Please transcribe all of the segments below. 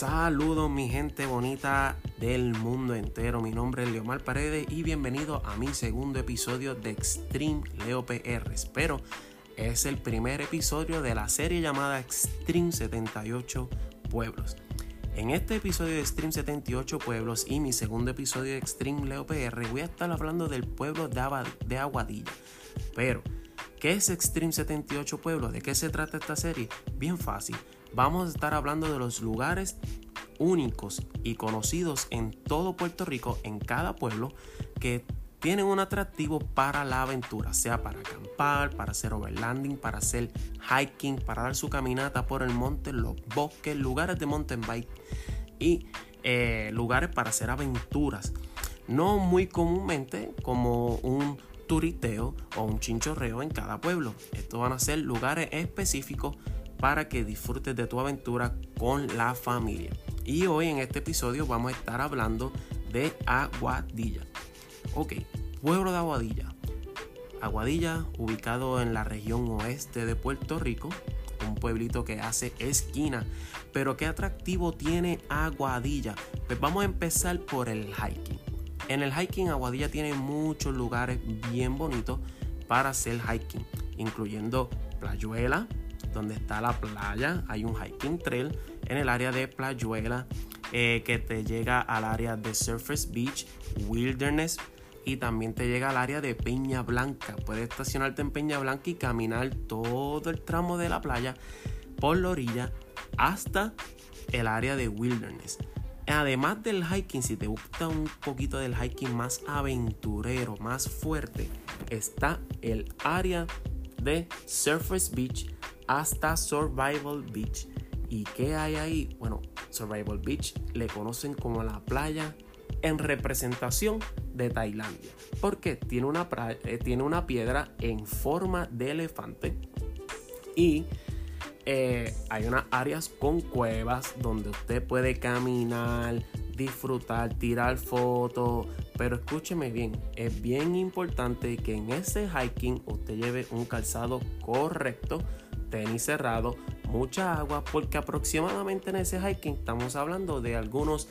Saludos mi gente bonita del mundo entero. Mi nombre es Leomar Paredes y bienvenido a mi segundo episodio de Extreme Leo PR. Espero es el primer episodio de la serie llamada Extreme 78 Pueblos. En este episodio de Extreme 78 Pueblos y mi segundo episodio de Extreme Leo PR voy a estar hablando del pueblo de Aguadilla. Pero, ¿qué es Extreme 78 Pueblos? ¿De qué se trata esta serie? Bien fácil vamos a estar hablando de los lugares únicos y conocidos en todo Puerto Rico, en cada pueblo, que tienen un atractivo para la aventura, sea para acampar, para hacer overlanding, para hacer hiking, para dar su caminata por el monte, los bosques, lugares de mountain bike y eh, lugares para hacer aventuras. No muy comúnmente como un turiteo o un chinchorreo en cada pueblo. Estos van a ser lugares específicos para que disfrutes de tu aventura con la familia. Y hoy en este episodio vamos a estar hablando de Aguadilla. Ok, pueblo de Aguadilla. Aguadilla, ubicado en la región oeste de Puerto Rico, un pueblito que hace esquina. Pero qué atractivo tiene Aguadilla. Pues vamos a empezar por el hiking. En el hiking Aguadilla tiene muchos lugares bien bonitos para hacer hiking, incluyendo Playuela, donde está la playa. Hay un hiking trail en el área de Playuela eh, que te llega al área de Surface Beach, Wilderness y también te llega al área de Peña Blanca. Puedes estacionarte en Peña Blanca y caminar todo el tramo de la playa por la orilla hasta el área de Wilderness. Además del hiking, si te gusta un poquito del hiking más aventurero, más fuerte, está el área de Surface Beach hasta Survival Beach. ¿Y qué hay ahí? Bueno, Survival Beach le conocen como la playa en representación de Tailandia. Porque tiene una, eh, tiene una piedra en forma de elefante y eh, hay unas áreas con cuevas donde usted puede caminar, disfrutar, tirar fotos. Pero escúcheme bien, es bien importante que en ese hiking usted lleve un calzado correcto tenis cerrado, mucha agua, porque aproximadamente en ese hiking estamos hablando de algunos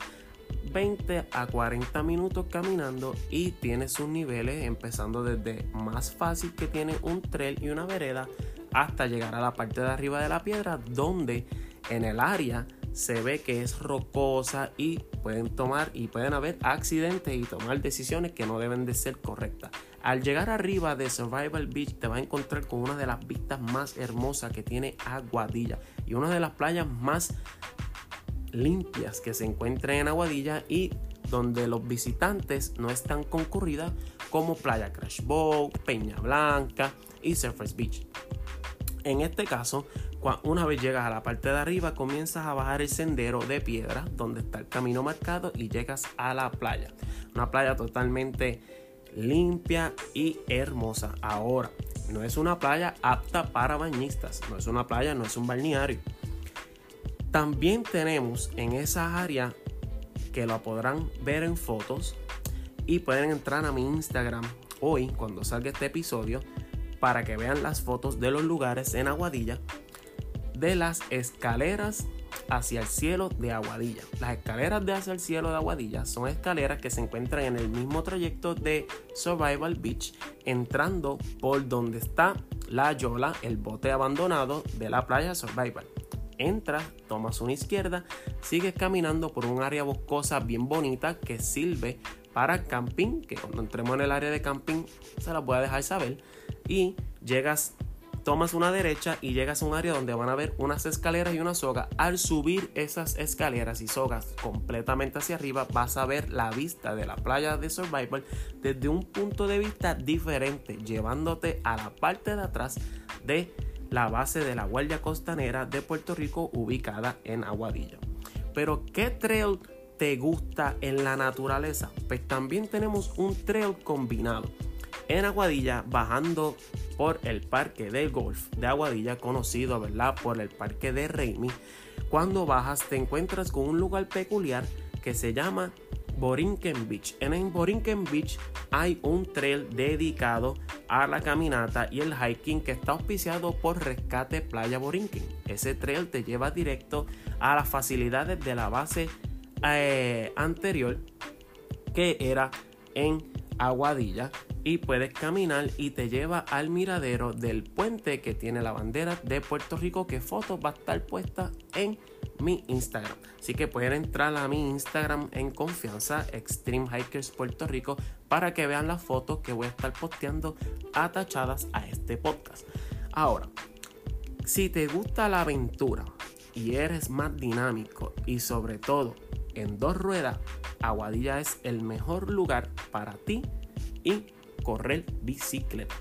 20 a 40 minutos caminando y tiene sus niveles empezando desde más fácil que tiene un trail y una vereda hasta llegar a la parte de arriba de la piedra donde en el área se ve que es rocosa y pueden tomar y pueden haber accidentes y tomar decisiones que no deben de ser correctas. Al llegar arriba de Survival Beach te vas a encontrar con una de las vistas más hermosas que tiene Aguadilla y una de las playas más limpias que se encuentran en Aguadilla y donde los visitantes no están concurridas como Playa Crash Boat, Peña Blanca y Surface Beach. En este caso, una vez llegas a la parte de arriba, comienzas a bajar el sendero de piedra donde está el camino marcado y llegas a la playa. Una playa totalmente limpia y hermosa. Ahora, no es una playa apta para bañistas, no es una playa, no es un balneario. También tenemos en esa área que lo podrán ver en fotos y pueden entrar a mi Instagram hoy cuando salga este episodio para que vean las fotos de los lugares en Aguadilla de las escaleras hacia el cielo de Aguadilla. Las escaleras de hacia el cielo de Aguadilla son escaleras que se encuentran en el mismo trayecto de Survival Beach, entrando por donde está la Yola, el bote abandonado de la playa Survival. Entras, tomas una izquierda, sigues caminando por un área boscosa bien bonita que sirve para camping, que cuando entremos en el área de camping se la voy a dejar saber, y llegas tomas una derecha y llegas a un área donde van a ver unas escaleras y una soga. Al subir esas escaleras y sogas completamente hacia arriba, vas a ver la vista de la playa de Survival desde un punto de vista diferente, llevándote a la parte de atrás de la base de la Guardia Costanera de Puerto Rico ubicada en Aguadilla. Pero, ¿qué trail te gusta en la naturaleza? Pues también tenemos un trail combinado en Aguadilla bajando por el parque del golf de Aguadilla conocido ¿verdad? por el parque de Reimi cuando bajas te encuentras con un lugar peculiar que se llama Borinquen Beach. En Borinquen Beach hay un trail dedicado a la caminata y el hiking que está auspiciado por Rescate Playa Borinquen. Ese trail te lleva directo a las facilidades de la base eh, anterior que era en Aguadilla y puedes caminar y te lleva al miradero del puente que tiene la bandera de Puerto Rico que foto va a estar puesta en mi Instagram. Así que pueden entrar a mi Instagram en confianza, Extreme Hikers Puerto Rico, para que vean las fotos que voy a estar posteando atachadas a este podcast. Ahora, si te gusta la aventura y eres más dinámico y sobre todo en dos ruedas, Aguadilla es el mejor lugar para ti y correr bicicleta.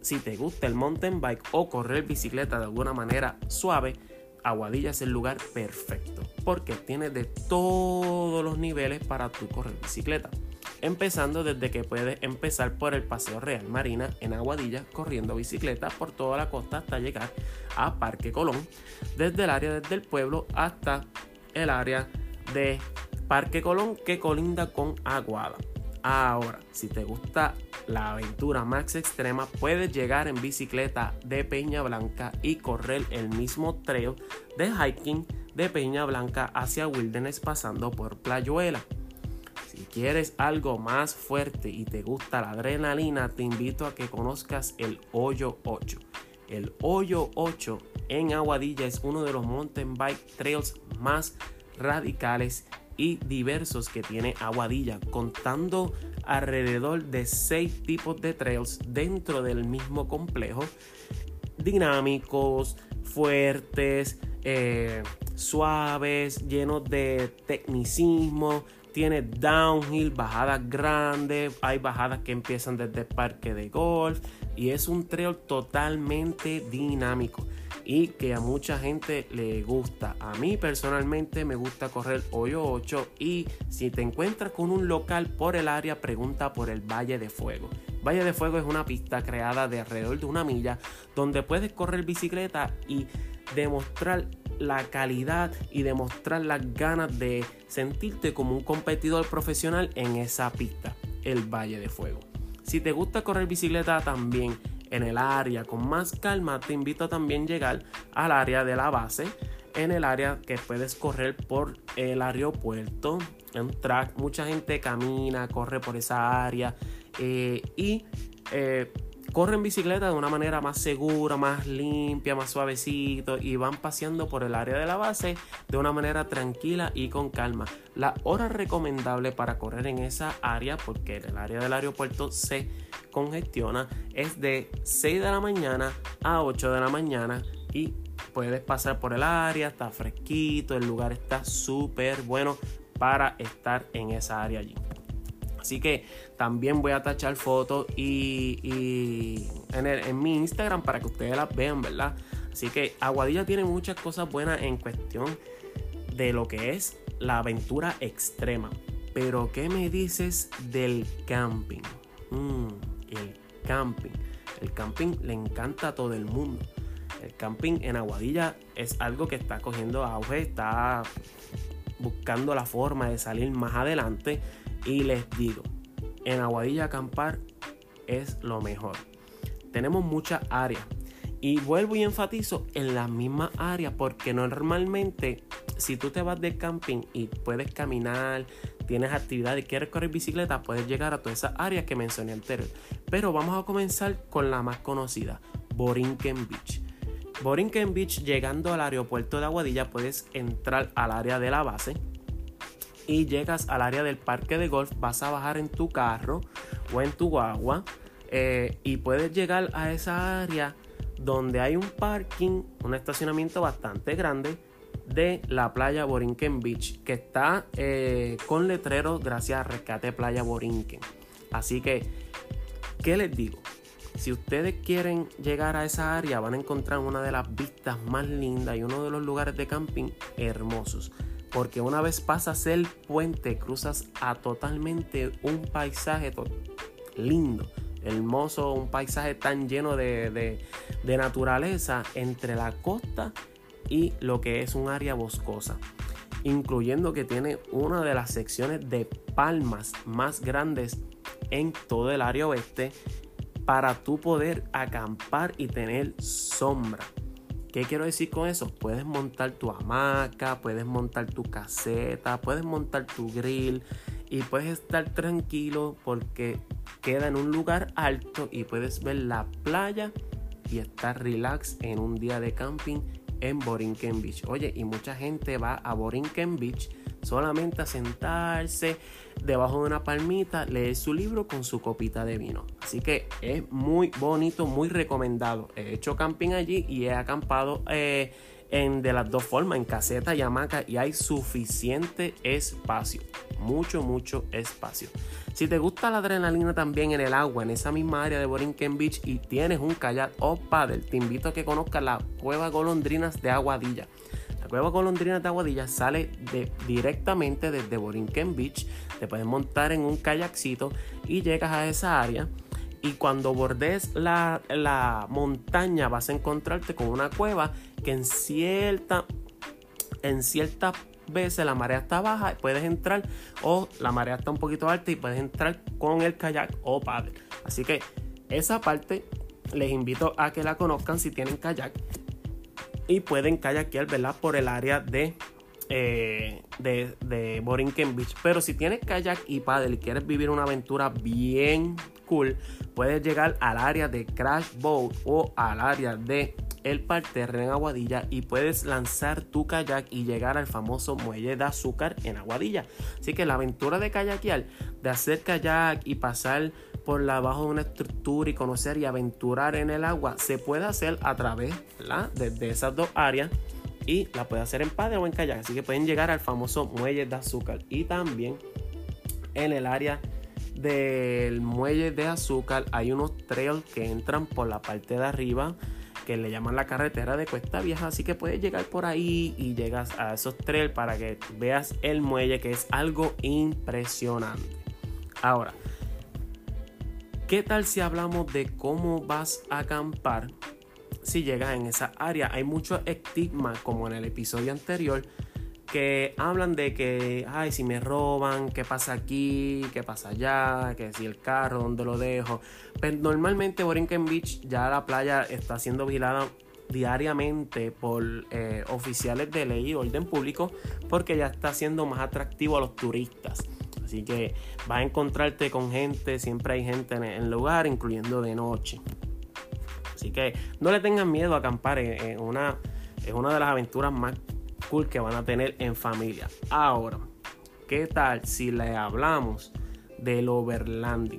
Si te gusta el mountain bike o correr bicicleta de alguna manera suave, Aguadilla es el lugar perfecto porque tiene de todos los niveles para tu correr bicicleta. Empezando desde que puedes empezar por el Paseo Real Marina en Aguadilla corriendo bicicleta por toda la costa hasta llegar a Parque Colón, desde el área desde el pueblo hasta el área de Parque Colón que colinda con Aguada. Ahora, si te gusta la aventura más extrema, puedes llegar en bicicleta de Peña Blanca y correr el mismo trail de hiking de Peña Blanca hacia Wilderness pasando por Playuela. Si quieres algo más fuerte y te gusta la adrenalina, te invito a que conozcas el Hoyo 8. El Hoyo 8 en Aguadilla es uno de los mountain bike trails más radicales y diversos que tiene Aguadilla, contando alrededor de seis tipos de trails dentro del mismo complejo, dinámicos, fuertes, eh, suaves, llenos de tecnicismo. Tiene downhill, bajadas grandes, hay bajadas que empiezan desde el parque de golf y es un trail totalmente dinámico y que a mucha gente le gusta. A mí personalmente me gusta correr hoyo 8 y si te encuentras con un local por el área, pregunta por el Valle de Fuego. Valle de Fuego es una pista creada de alrededor de una milla donde puedes correr bicicleta y demostrar la calidad y demostrar las ganas de sentirte como un competidor profesional en esa pista, el Valle de Fuego. Si te gusta correr bicicleta también en el área con más calma, te invito a también llegar al área de la base, en el área que puedes correr por el aeropuerto, en track. Mucha gente camina, corre por esa área eh, y eh, corre en bicicleta de una manera más segura, más limpia, más suavecito y van paseando por el área de la base de una manera tranquila y con calma. La hora recomendable para correr en esa área, porque el área del aeropuerto se congestiona, es de 6 de la mañana a 8 de la mañana y puedes pasar por el área, está fresquito, el lugar está súper bueno para estar en esa área allí. Así que también voy a tachar fotos y, en, mi Instagram para que ustedes las vean, ¿verdad? Así que Aguadilla tiene muchas cosas buenas en cuestión de lo que es la aventura extrema. Pero ¿qué me dices del camping? Mm, el camping. El camping le encanta a todo el mundo. El camping en Aguadilla es algo que está cogiendo auge, está buscando la forma de salir más adelante y les digo, en Aguadilla acampar es lo mejor. Tenemos muchas áreas. Y vuelvo y enfatizo en la misma área porque normalmente si tú te vas de camping y puedes caminar, tienes actividades, quieres correr bicicleta, puedes llegar a todas esas áreas que mencioné anterior. Pero vamos a comenzar con la más conocida, Borinquen Beach. Borinquen Beach, llegando al aeropuerto de Aguadilla, puedes entrar al área de la base y llegas al área del parque de golf, vas a bajar en tu carro o en tu guagua eh, y puedes llegar a esa área donde hay un parking, un estacionamiento bastante grande de la playa Borinquen Beach, que está eh, con letreros gracias a Rescate Playa Borinquen. Así que, ¿qué les digo? Si ustedes quieren llegar a esa área, van a encontrar una de las vistas más lindas y uno de los lugares de camping hermosos porque una vez pasas el puente cruzas a totalmente un paisaje lindo, hermoso, un paisaje tan lleno de, naturaleza entre la costa y lo que es un área boscosa. incluyendo que tiene una de las secciones de palmas más grandes en todo el área oeste para tú poder acampar y tener sombra. ¿Qué quiero decir con eso? Puedes montar tu hamaca, puedes montar tu caseta, puedes montar tu grill y puedes estar tranquilo porque queda en un lugar alto y puedes ver la playa y estar relax en un día de camping en Borinquen Beach. Oye, y mucha gente va a Borinquen Beach solamente a sentarse debajo de una palmita, leer su libro con su copita de vino. Así que es muy bonito, muy recomendado. He hecho camping allí y he acampado eh, en, de las dos formas, en caseta y hamaca, y hay suficiente espacio. Mucho, mucho espacio. Si te gusta la adrenalina también en el agua, en esa misma área de Borinquen Beach, y tienes un kayak o paddle, te invito a que conozcas la cueva golondrinas de Aguadilla. Cueva Golondrina de Aguadilla sale directamente desde Borinquen Beach. Te puedes montar en un kayakcito y llegas a esa área. Y cuando bordes la, la montaña vas a encontrarte con una cueva que en cierta en ciertas veces la marea está baja, puedes entrar o la marea está un poquito alta y puedes entrar con el kayak o paddle. Así que esa parte les invito a que la conozcan si tienen kayak y pueden kayakear, ¿verdad? Por el área de, eh, de, de Borinquen Beach. Pero si tienes kayak y paddle y quieres vivir una aventura bien cool, puedes llegar al área de Crash Boat o al área de el parterre en Aguadilla y puedes lanzar tu kayak y llegar al famoso muelle de azúcar en Aguadilla. Así que la aventura de kayakear, de hacer kayak y pasar por abajo de una estructura y conocer y aventurar en el agua se puede hacer a través de, esas dos áreas y la puede hacer en padre o en kayak. Así que pueden llegar al famoso muelle de azúcar y también en el área del muelle de azúcar hay unos trails que entran por la parte de arriba que le llaman la carretera de Cuesta Vieja, así que puedes llegar por ahí y llegas a esos trails para que veas el muelle que es algo impresionante. Ahora, ¿Qué tal si hablamos de cómo vas a acampar si llegas en esa área? Hay mucho estigma, como en el episodio anterior, que hablan de que, ay, si me roban, qué pasa aquí, qué pasa allá, que si el carro, dónde lo dejo. Pero pues, normalmente Borinquen Beach ya la playa está siendo vigilada diariamente por eh, oficiales de ley y orden público porque ya está siendo más atractivo a los turistas. Así que vas a encontrarte con gente, siempre hay gente en el lugar, incluyendo de noche. Así que no le tengan miedo a acampar, en una, es una de las aventuras más que van a tener en familia. Ahora, ¿qué tal si le hablamos del overlanding?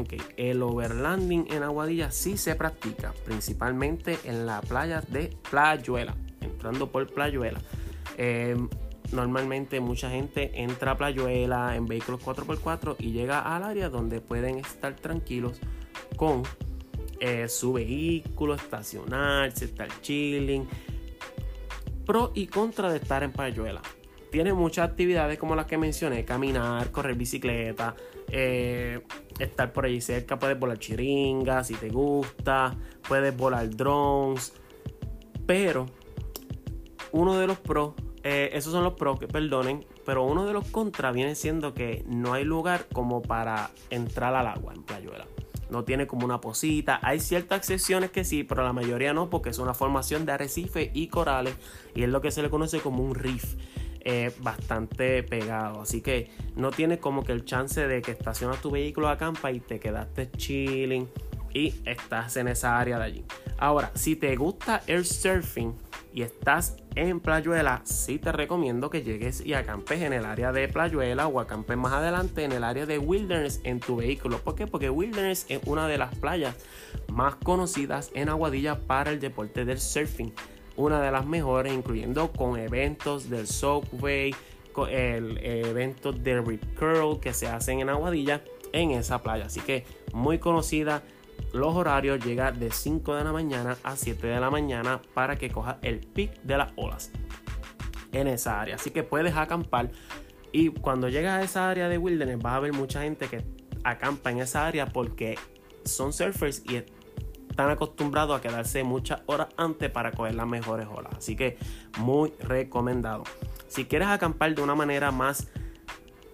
Okay. El overlanding en Aguadilla sí se practica, principalmente en la playa de Playuela, entrando por Playuela. Eh, normalmente mucha gente entra a Playuela en vehículos 4x4 y llega al área donde pueden estar tranquilos con eh, su vehículo, estacionarse, estar chilling. Pro y contra de estar en Playuela. Tiene muchas actividades como las que mencioné, caminar, correr bicicleta, eh, estar por allí cerca, puedes volar chiringas si te gusta, puedes volar drones, pero uno de los pros eh, esos son los pros, que perdonen, pero uno de los contras viene siendo que no hay lugar como para entrar al agua en Playuela. No tiene como una posita. Hay ciertas excepciones que sí, pero la mayoría no, porque es una formación de arrecife y corales y es lo que se le conoce como un reef. Eh, bastante pegado. Así que no tienes como que el chance de que estacionas tu vehículo a campa y te quedaste chilling y estás en esa área de allí. Ahora, si te gusta el surfing y estás en Playuela, sí te recomiendo que llegues y acampes en el área de Playuela o acampes más adelante en el área de Wilderness en tu vehículo. ¿Por qué? Porque Wilderness es una de las playas más conocidas en Aguadilla para el deporte del surfing. Una de las mejores, incluyendo con eventos del Subway, el evento de Rip Curl que se hacen en Aguadilla en esa playa. Así que muy conocida los horarios llegan de 5 de la mañana a 7 de la mañana para que coja el pic de las olas en esa área. Así que puedes acampar y cuando llegas a esa área de wilderness vas a ver mucha gente que acampa en esa área porque son surfers y están acostumbrados a quedarse muchas horas antes para coger las mejores olas. Así que muy recomendado. Si quieres acampar de una manera más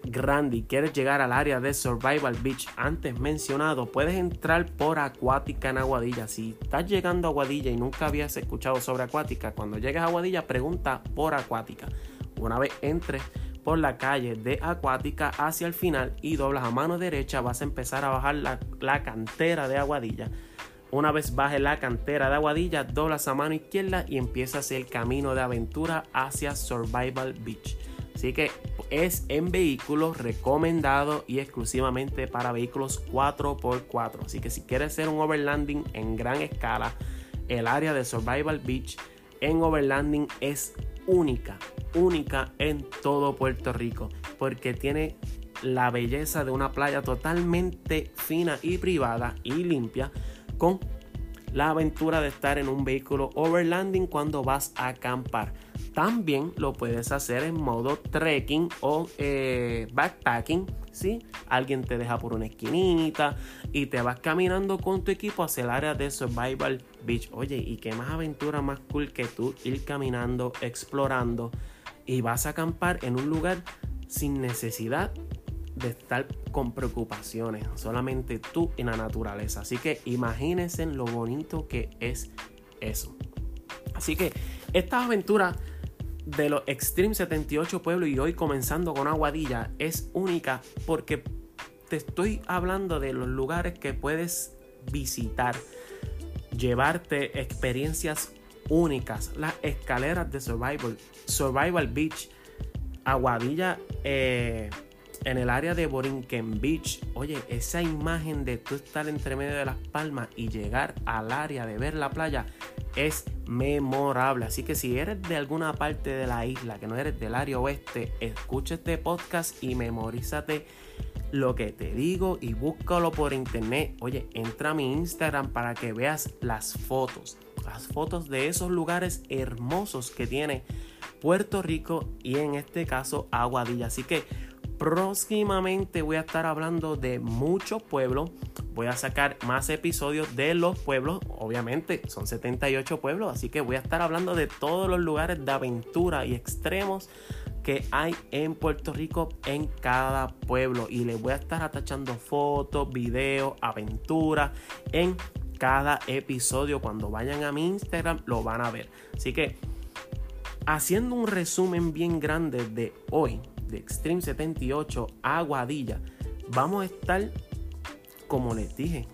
grande quieres llegar al área de Survival Beach antes mencionado, puedes entrar por Acuática en Aguadilla. Si estás llegando a Aguadilla y nunca habías escuchado sobre Acuática, cuando llegues a Aguadilla pregunta por Acuática. Una vez entres por la calle de Acuática hacia el final y doblas a mano derecha, vas a empezar a bajar la, la cantera de Aguadilla. Una vez bajes la cantera de Aguadilla, doblas a mano izquierda y empiezas el camino de aventura hacia Survival Beach. Así que es en vehículos recomendado y exclusivamente para vehículos 4x4. Así que si quieres hacer un overlanding en gran escala, el área de Survival Beach en overlanding es única, única en todo Puerto Rico, porque tiene la belleza de una playa totalmente fina y privada y limpia con la aventura de estar en un vehículo overlanding cuando vas a acampar. También lo puedes hacer en modo trekking o eh, backpacking. Si alguien te deja por una esquinita y te vas caminando con tu equipo hacia el área de Survival Beach. Oye, y qué más aventura más cool que tú ir caminando, explorando y vas a acampar en un lugar sin necesidad de estar con preocupaciones, solamente tú y la naturaleza. Así que imagínense lo bonito que es eso. Así que esta aventura de los Extreme 78 pueblos y hoy comenzando con Aguadilla es única porque te estoy hablando de los lugares que puedes visitar, llevarte experiencias únicas, las escaleras de Survival, Survival Beach, Aguadilla eh, en el área de Borinquen Beach. Oye, esa imagen de tú estar entre medio de las palmas y llegar al área de ver la playa es memorable. Así que si eres de alguna parte de la isla, que no eres del área oeste, escucha este podcast y memorízate lo que te digo y búscalo por internet. Oye, entra a mi Instagram para que veas las fotos. Las fotos de esos lugares hermosos que tiene Puerto Rico y en este caso Aguadilla. Así que próximamente voy a estar hablando de muchos pueblos. Voy a sacar más episodios de los pueblos. Obviamente son 78 pueblos, así que voy a estar hablando de todos los lugares de aventura y extremos que hay en Puerto Rico en cada pueblo. Y les voy a estar atachando fotos, videos, aventuras en cada episodio. Cuando vayan a mi Instagram lo van a ver. Así que haciendo un resumen bien grande de hoy de Extreme 78 Aguadilla, vamos a estar, como les dije,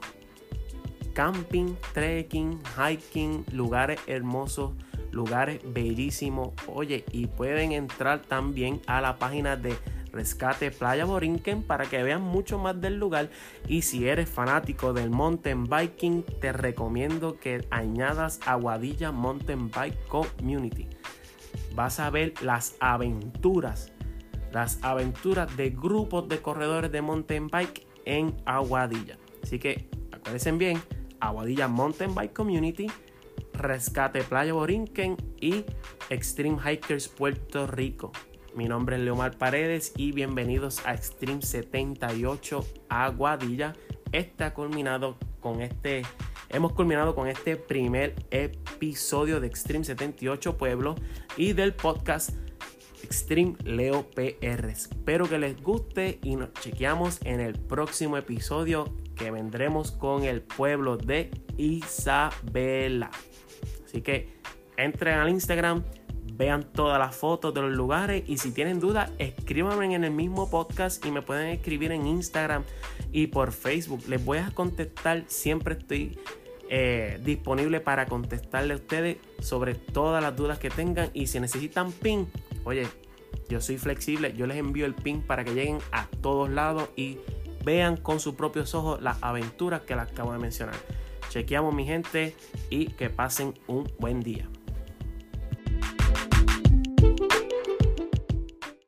camping, trekking, hiking, lugares hermosos, lugares bellísimos. Oye, y pueden entrar también a la página de Rescate Playa Borinquen para que vean mucho más del lugar. Y si eres fanático del mountain biking, te recomiendo que añadas Aguadilla Mountain Bike Community. Vas a ver las aventuras las aventuras de grupos de corredores de mountain bike en Aguadilla. Así que acuérdense bien, Aguadilla Mountain Bike Community, Rescate Playa Borinquen y Extreme Hikers Puerto Rico. Mi nombre es Leomar Paredes y bienvenidos a Extreme 78 Aguadilla. Ha culminado con este hemos culminado con este primer episodio de Extreme 78 Pueblo y del podcast Extreme Leo PR. Espero que les guste y nos chequeamos en el próximo episodio que vendremos con el pueblo de Isabela. Así que entren al Instagram, vean todas las fotos de los lugares y si tienen dudas, escríbanme en el mismo podcast y me pueden escribir en Instagram y por Facebook. Les voy a contestar, siempre estoy eh, disponible para contestarle a ustedes sobre todas las dudas que tengan y si necesitan pin, oye, yo soy flexible, yo les envío el pin para que lleguen a todos lados y vean con sus propios ojos las aventuras que les acabo de mencionar. Chequeamos mi gente y que pasen un buen día.